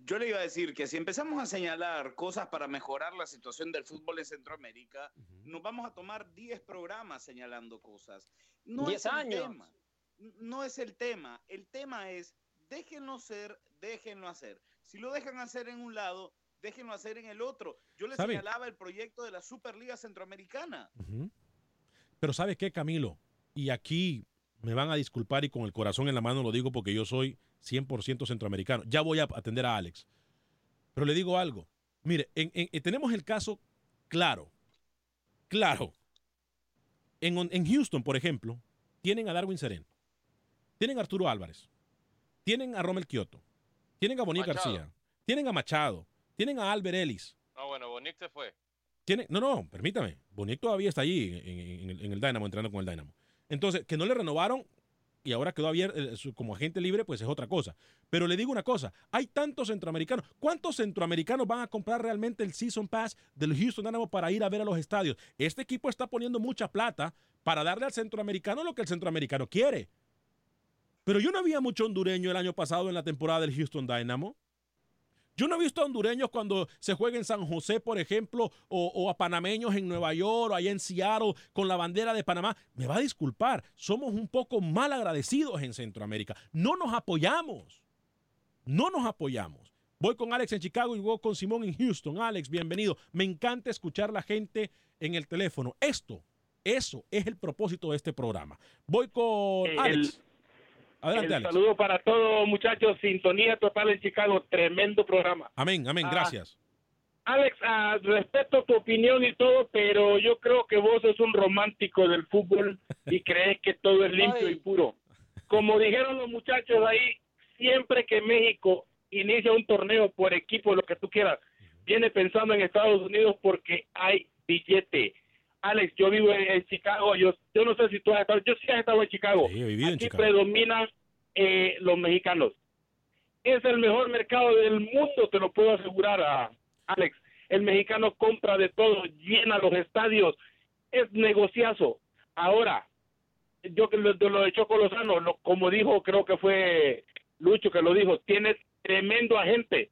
Yo le iba a decir que si empezamos a señalar cosas para mejorar la situación del fútbol en Centroamérica, nos vamos a tomar 10 programas señalando cosas. No 10 es el años. tema. No es el tema. El tema es déjenlo ser, déjenlo hacer. Si lo dejan hacer en un lado, déjenlo hacer en el otro. Yo le ¿Sabe? señalaba el proyecto de la Superliga Centroamericana. Pero ¿sabe qué, Camilo? Y aquí me van a disculpar y con el corazón en la mano lo digo porque yo soy 100% centroamericano. Ya voy a atender a Alex. Pero le digo algo. Mire, en- en- eh, tenemos el caso claro. Claro. En, on- en Houston, por ejemplo, tienen a Darwin Serén. Tienen a Arturo Álvarez. Tienen a Romel Kioto. Tienen a Machado. García. Tienen a Machado. Tienen a Albert Ellis. No, bueno, Bonic se fue. Tiene, no, no, permítame. Bonic todavía está allí en, en- en el, en el Dynamo, entrenando con el Dynamo. Entonces, que no le renovaron y ahora quedó abierto eh, como agente libre, pues es otra cosa. Pero le digo una cosa, hay tantos centroamericanos. ¿Cuántos centroamericanos van a comprar realmente el Season Pass del Houston Dynamo para ir a ver a los estadios? Este equipo está poniendo mucha plata para darle al centroamericano lo que el centroamericano quiere. Pero yo no había mucho hondureño el año pasado en la temporada del Houston Dynamo. Yo no he visto a hondureños cuando se juega en San José, por ejemplo, o, o a panameños en Nueva York, o allá en Seattle, con la bandera de Panamá. Me va a disculpar, somos un poco mal agradecidos en Centroamérica. No nos apoyamos. No nos apoyamos. Voy con Alex en Chicago y voy con Simón en Houston. Alex, bienvenido. Me encanta escuchar la gente en el teléfono. Esto, eso es el propósito de este programa. Voy con El- Alex. Adelante, El Alex. saludo para todos, muchachos. Sintonía total en Chicago. Tremendo programa. Amén, amén, Ah, gracias. Alex, ah, respeto tu opinión y todo, pero yo creo que vos sos un romántico del fútbol y crees que todo es limpio y puro. Como dijeron los muchachos ahí, siempre que México inicia un torneo por equipo, lo que tú quieras, viene pensando en Estados Unidos porque hay billete. Alex, yo vivo en, en Chicago, yo, yo no sé si tú has estado, yo sí he estado en Chicago. Sí, he vivido en Aquí Chicago. predominan eh, los mexicanos. Es el mejor mercado del mundo, te lo puedo asegurar, a Alex. El mexicano compra de todo, llena los estadios, es negociazo. Ahora, yo que lo, de lo de Choco Lozano, lo- como dijo, creo que fue Lucho que lo dijo, tiene tremendo agente.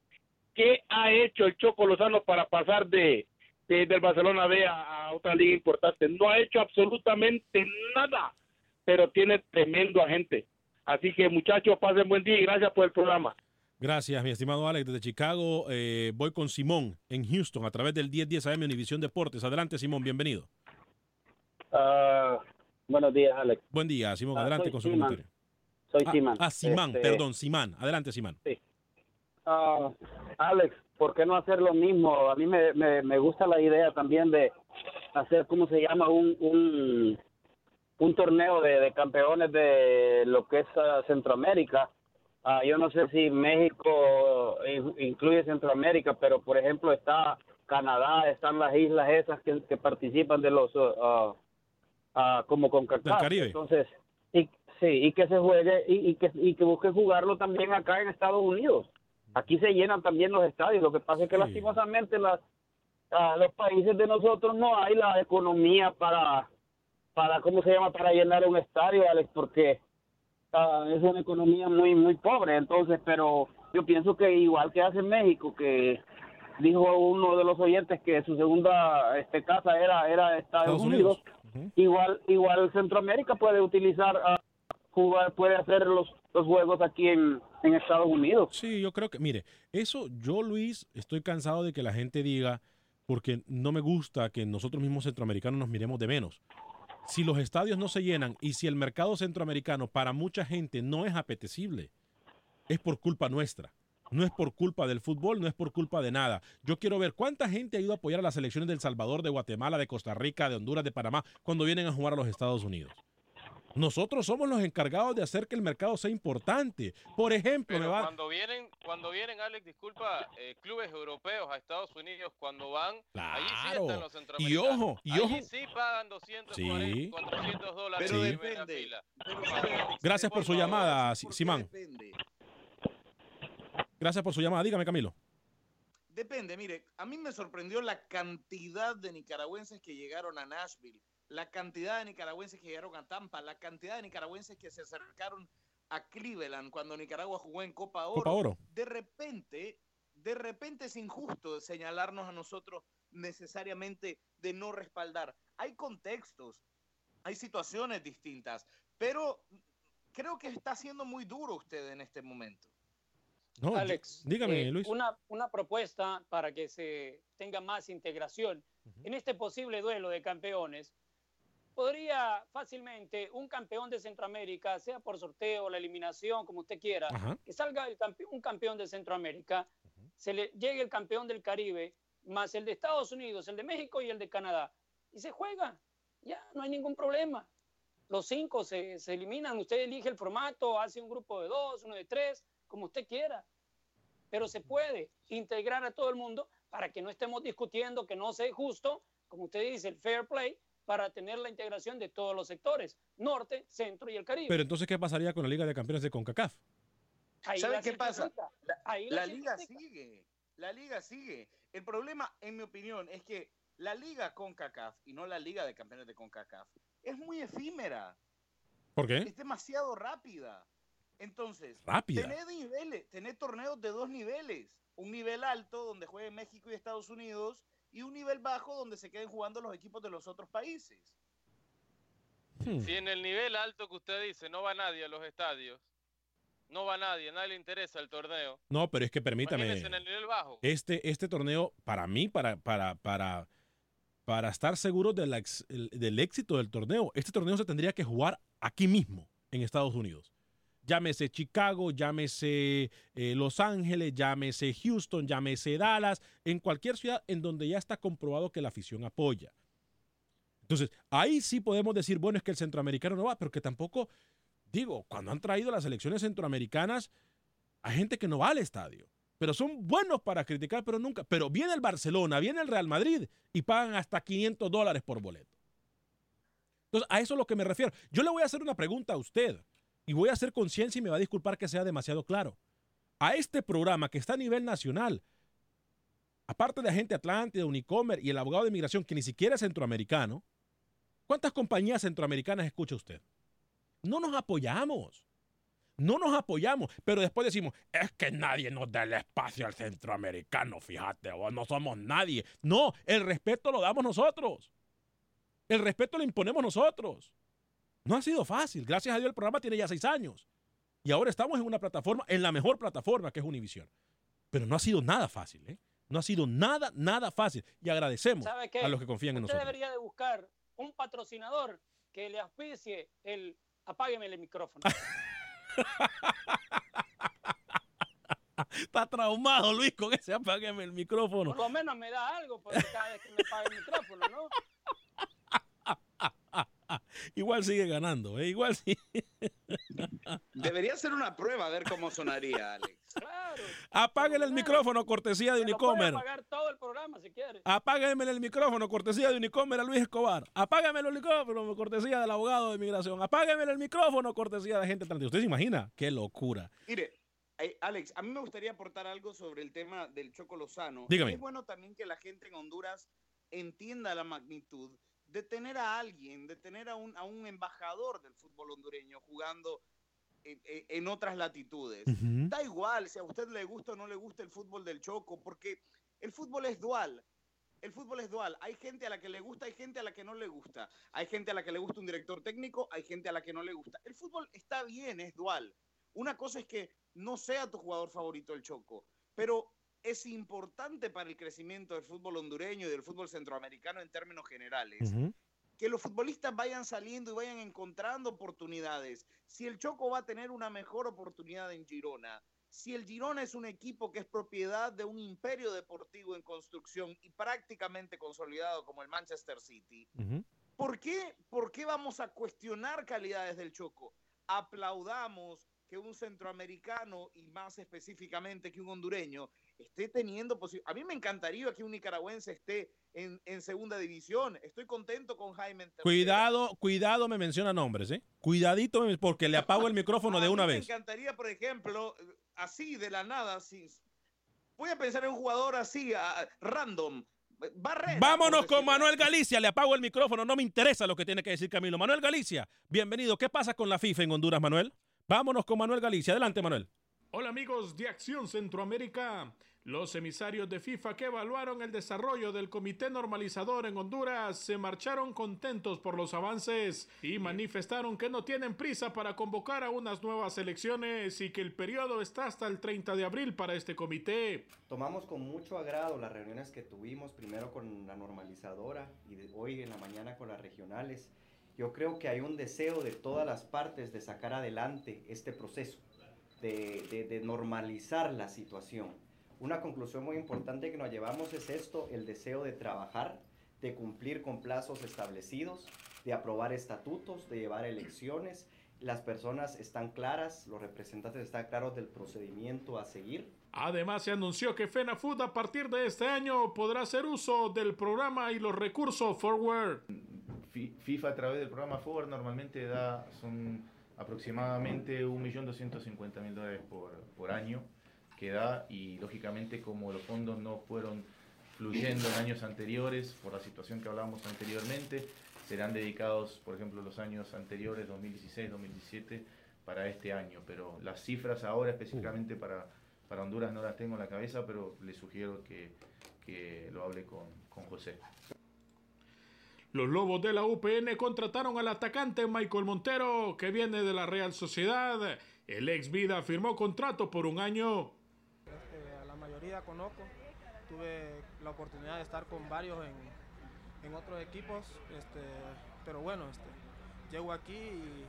¿Qué ha hecho el Choco Lozano para pasar de, de- del Barcelona B a, a otra liga importante? No ha hecho absolutamente nada, pero tiene tremendo agente. Así que muchachos, pasen buen día y gracias por el programa. Gracias, mi estimado Alex. Desde Chicago eh, voy con Simón en Houston a través del 1010 AM Univisión Deportes. Adelante, Simón, bienvenido. Ah, buenos días, Alex. Buen día, Simón. Ah, Adelante con su Simán. comentario. Soy Ah, Simán. Ah, Simán, Este, perdón, Simán. Adelante, Simán. Ah, Alex, ¿por qué no hacer lo mismo? A mí me, me, me gusta la idea también de hacer, ¿cómo se llama? Un, un, un torneo de, de campeones de lo que es ah, Centroamérica. Ah, yo no sé si México in- incluye Centroamérica, pero por ejemplo está Canadá, están las islas esas que, que participan de los, ah, como con Caribe. Entonces, y, sí, y que se juegue y, y que, y que busque jugarlo también acá en Estados Unidos. Aquí se llenan también los estadios. Lo que pasa es que lastimosamente las, los países de nosotros no hay la economía para, para ¿cómo se llama? Para llenar un estadio, Alex, porque ah, es una economía muy, muy pobre. Entonces, pero yo pienso que igual que hace México, que dijo uno de los oyentes que su segunda este, casa era, era Estados, Estados Unidos, Unidos. igual igual Centroamérica puede utilizar ah, jugar puede hacer los, los juegos aquí en, en Estados Unidos Sí, yo creo que, mire, eso yo, Luis, estoy cansado de que la gente diga, porque no me gusta que nosotros mismos centroamericanos nos miremos de menos. Si los estadios no se llenan y si el mercado centroamericano para mucha gente no es apetecible, es por culpa nuestra. No es por culpa del fútbol, no es por culpa de nada. Yo quiero ver cuánta gente ha ido a apoyar a las selecciones de El Salvador, de Guatemala, de Costa Rica, de Honduras, de Panamá, cuando vienen a jugar a los Estados Unidos. Nosotros somos los encargados de hacer que el mercado sea importante. Por ejemplo, me va, cuando vienen, cuando vienen, Alex, disculpa, eh, clubes europeos a Estados Unidos, cuando van, allí sí Claro. están los Y centroamericanos. ojo, y Allí ojo. sí pagan 240, Sí. 400 dólares Pero primera fila. Gracias por su llamada, Si- Simán. Gracias por su llamada. Dígame, Camilo. Depende, mire, a mí me sorprendió la cantidad de nicaragüenses que llegaron a Nashville, la cantidad de nicaragüenses que llegaron a Tampa, la cantidad de nicaragüenses que se acercaron a Cleveland cuando Nicaragua jugó en Copa Oro. Copa Oro. De repente, de repente es injusto señalarnos a nosotros necesariamente de no respaldar. Hay contextos, hay situaciones distintas, pero creo que está siendo muy duro usted en este momento. No, Alex, dígame, eh, Luis. Una, una propuesta para que se tenga más integración. En este posible duelo de campeones, podría fácilmente un campeón de Centroamérica, sea por sorteo, la eliminación, como usted quiera, Ajá. que salga el campe- un campeón de Centroamérica, se le llegue el campeón del Caribe, más el de Estados Unidos, el de México y el de Canadá, y se juega. Ya, no hay ningún problema. Los cinco se, se eliminan, usted elige el formato, hace un grupo de dos, uno de tres, como usted quiera. Pero se puede integrar a todo el mundo para que no estemos discutiendo que no sea justo, como usted dice, el fair play, para tener la integración de todos los sectores, norte, centro y el Caribe. Pero entonces, ¿qué pasaría con la Liga de Campeones de CONCACAF? Ahí ¿Sabe la qué pasa? simplifica. Ahí La la liga sigue, la liga sigue. El problema, en mi opinión, es que la liga CONCACAF y no la liga de campeones de CONCACAF es muy efímera, ¿Por qué? es demasiado rápida. Entonces, Rápida. tener niveles, tener torneos de dos niveles, un nivel alto donde jueguen México y Estados Unidos y un nivel bajo donde se queden jugando los equipos de los otros países. Hmm. Si en el nivel alto que usted dice no va nadie a los estadios, no va nadie, a nadie le interesa el torneo. No, pero es que permítame. En el nivel bajo. Este, este torneo, para mí, para, para, para, para estar seguro de la ex- el- del éxito del torneo, este torneo se tendría que jugar aquí mismo, en Estados Unidos. Llámese Chicago, llámese eh, Los Ángeles, llámese Houston, llámese Dallas, en cualquier ciudad en donde ya está comprobado que la afición apoya. Entonces, ahí sí podemos decir, bueno, es que el centroamericano no va, pero que tampoco, digo, cuando han traído las elecciones centroamericanas, hay gente que no va al estadio, pero son buenos para criticar, pero nunca. Pero viene el Barcelona, viene el Real Madrid y pagan hasta 500 dólares por boleto. Entonces, a eso es lo que me refiero. Yo le voy a hacer una pregunta a usted y voy a hacer conciencia y me va a disculpar que sea demasiado claro. A este programa que está a nivel nacional, aparte de Agente Atlántida, Unicomer y el abogado de inmigración, que ni siquiera es centroamericano, ¿cuántas compañías centroamericanas escucha usted? No nos apoyamos. No nos apoyamos, pero después decimos, es que nadie nos da el espacio al centroamericano, fíjate, o no somos nadie. No, el respeto lo damos nosotros. El respeto lo imponemos nosotros. No ha sido fácil. Gracias a Dios el programa tiene ya seis años. Y ahora estamos en una plataforma, en la mejor plataforma que es Univision. Pero no ha sido nada fácil, ¿eh? No ha sido nada, nada fácil. Y agradecemos a los que confían en Usted nosotros. debería de buscar un patrocinador que le auspicie el apágueme el micrófono. Está traumado, Luis, con ese apágueme el micrófono. Por lo menos me da algo por cada vez que me apague el micrófono, ¿no? Igual sigue ganando, ¿eh? Igual sí. Debería ser una prueba a ver cómo sonaría, Alex. Claro. Apáguele el micrófono, cortesía de Unicomer. apagar todo el programa si quiere. Apágueme el micrófono, cortesía de Unicomer a Luis Escobar. Apágame el micrófono, cortesía del abogado de inmigración. Apágame el micrófono, cortesía de gente trans. ¿Usted se imagina? ¡Qué locura! Mire, eh, Alex, a mí me gustaría aportar algo sobre el tema del Choco Lozano. Dígame. Es bueno también que la gente en Honduras entienda la magnitud de tener a alguien, de tener a un, a un embajador del fútbol hondureño jugando en, otras latitudes. Da igual si a usted le gusta o no le gusta el fútbol del Choco, porque el fútbol es dual. El fútbol es dual. Hay gente a la que le gusta, hay gente a la que no le gusta. Hay gente a la que le gusta un director técnico, hay gente a la que no le gusta. El fútbol está bien, es dual. Una cosa es que no sea tu jugador favorito el Choco, pero es importante para el crecimiento del fútbol hondureño y del fútbol centroamericano en términos generales que los futbolistas vayan saliendo y vayan encontrando oportunidades. Si el Choco va a tener una mejor oportunidad en Girona, si el Girona es un equipo que es propiedad de un imperio deportivo en construcción y prácticamente consolidado como el Manchester City, ¿por qué, por qué vamos a cuestionar calidades del Choco? Aplaudamos que un centroamericano y más específicamente que un hondureño esté teniendo posibilidades. A mí me encantaría que un nicaragüense esté en, en segunda división. Estoy contento con Jaime. Cuidado, cuidado, me menciona nombres, ¿eh? Cuidadito, me- porque le apago el micrófono de una Me vez. encantaría, por ejemplo, así de la nada, así. Voy a pensar en un jugador así, a- random. Barrera. Vámonos con. Manuel Galicia. Le apago el micrófono. No me interesa lo que tiene que decir Camilo. Manuel Galicia, bienvenido. ¿Qué pasa con la FIFA en Honduras, Manuel? Vámonos con Manuel Galicia. Adelante, Manuel. Hola amigos de Acción Centroamérica. Los emisarios de FIFA que evaluaron el desarrollo del Comité Normalizador en Honduras se marcharon contentos por los avances y manifestaron que no tienen prisa para convocar a unas nuevas elecciones y que el periodo está hasta el 30 de abril para este comité. Tomamos con mucho agrado las reuniones que tuvimos, primero con la normalizadora y hoy en la mañana con las regionales. Yo creo que hay un deseo de todas las partes de sacar adelante este proceso, de, de- de normalizar la situación. Una conclusión muy importante que nos llevamos es esto, el deseo de trabajar, de cumplir con plazos establecidos, de aprobar estatutos, de llevar elecciones. Las personas están claras, los representantes están claros del procedimiento a seguir. Además, se anunció que FENAFUD a partir de este año podrá hacer uso del programa y los recursos Forward. Fi- FIFA a través del programa Forward normalmente da son aproximadamente 1.250.000 dólares por, por año que da y lógicamente como los fondos no fueron fluyendo en años anteriores por la situación que hablábamos anteriormente, serán dedicados, por ejemplo, los años anteriores, 2016, 2017, para este año. Pero las cifras ahora específicamente para, para Honduras no las tengo en la cabeza, pero les sugiero que, que lo hable con, con José. Los Lobos de la UPN contrataron al atacante Michael Montero, que viene de la Real Sociedad. El ex Vida firmó contrato por un año. Este, a la mayoría conozco. Tuve la oportunidad de estar con varios en, otros equipos, este, pero bueno, este, llego aquí y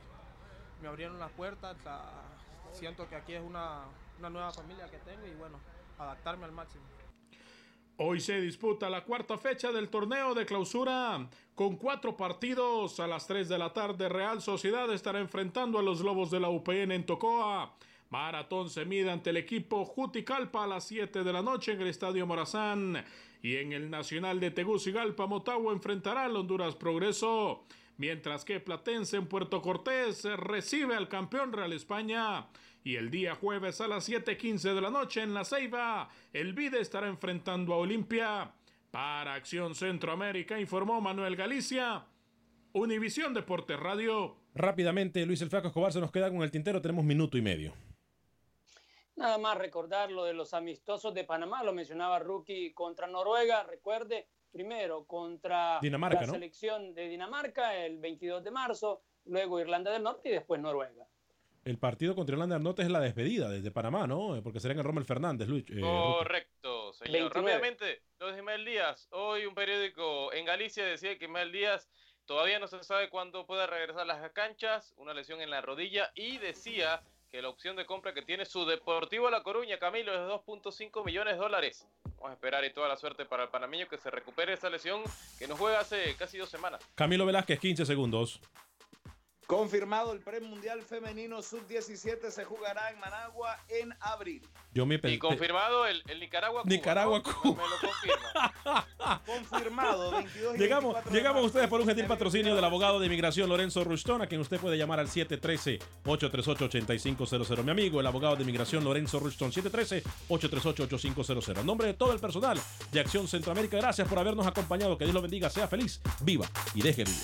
me abrieron las puertas. la- siento que aquí es una nueva familia que tengo y bueno, adaptarme al máximo. Hoy se disputa la cuarta fecha del torneo de clausura. Con cuatro partidos, a las 3 de la tarde Real Sociedad estará enfrentando a los Lobos de la UPN en Tocoa. Maratón se mide ante el equipo Juticalpa a las 7 de la noche en el Estadio Morazán. Y en el Nacional de Tegucigalpa, Motagua enfrentará al Honduras Progreso. Mientras que Platense en Puerto Cortés recibe al campeón Real España. Y el día jueves a las 7:15 de la noche en La Ceiba, el Vide estará enfrentando a Olimpia. Para Acción Centroamérica informó Manuel Galicia, Univisión Deportes Radio. Rápidamente, Luis el Flaco Escobar se nos queda con el tintero. Tenemos minuto y medio. Nada más recordar lo de los amistosos de Panamá, lo mencionaba Rookie contra Noruega, recuerde, primero contra Dinamarca, la ¿no? selección de Dinamarca el 22 de marzo, luego Irlanda del Norte y después Noruega. El partido contra Irlanda del Norte es la despedida desde Panamá, ¿no? Porque será en el Rommel Fernández, Luis. eh, Correcto, señor. 29. Rápidamente, lo de Ismael Díaz. Hoy un periódico en Galicia decía que Ismael Díaz todavía no se sabe cuándo pueda regresar a las canchas, una lesión en la rodilla, y decía que la opción de compra que tiene su Deportivo La Coruña, Camilo, es de 2.5 millones de dólares. Vamos a esperar y toda la suerte para el panameño que se recupere esa lesión que no juega hace casi dos semanas. Camilo Velázquez, 15 segundos. Confirmado el premundial femenino sub-17 se jugará en Managua en abril. Yo me Y confirmado el, el Nicaragua. Nicaragua, Cuba. Me lo confirma. Confirmado 22 y Llegamos, 24 de llegamos a ustedes por un gentil patrocinio del abogado de inmigración Lorenzo Ruston, a quien usted puede llamar al 713-838-8500. Mi amigo, el abogado de inmigración Lorenzo Ruston, 713-838-8500. En nombre de todo el personal de Acción Centroamérica, gracias por habernos acompañado. Que Dios lo bendiga, sea feliz, viva y deje vivir.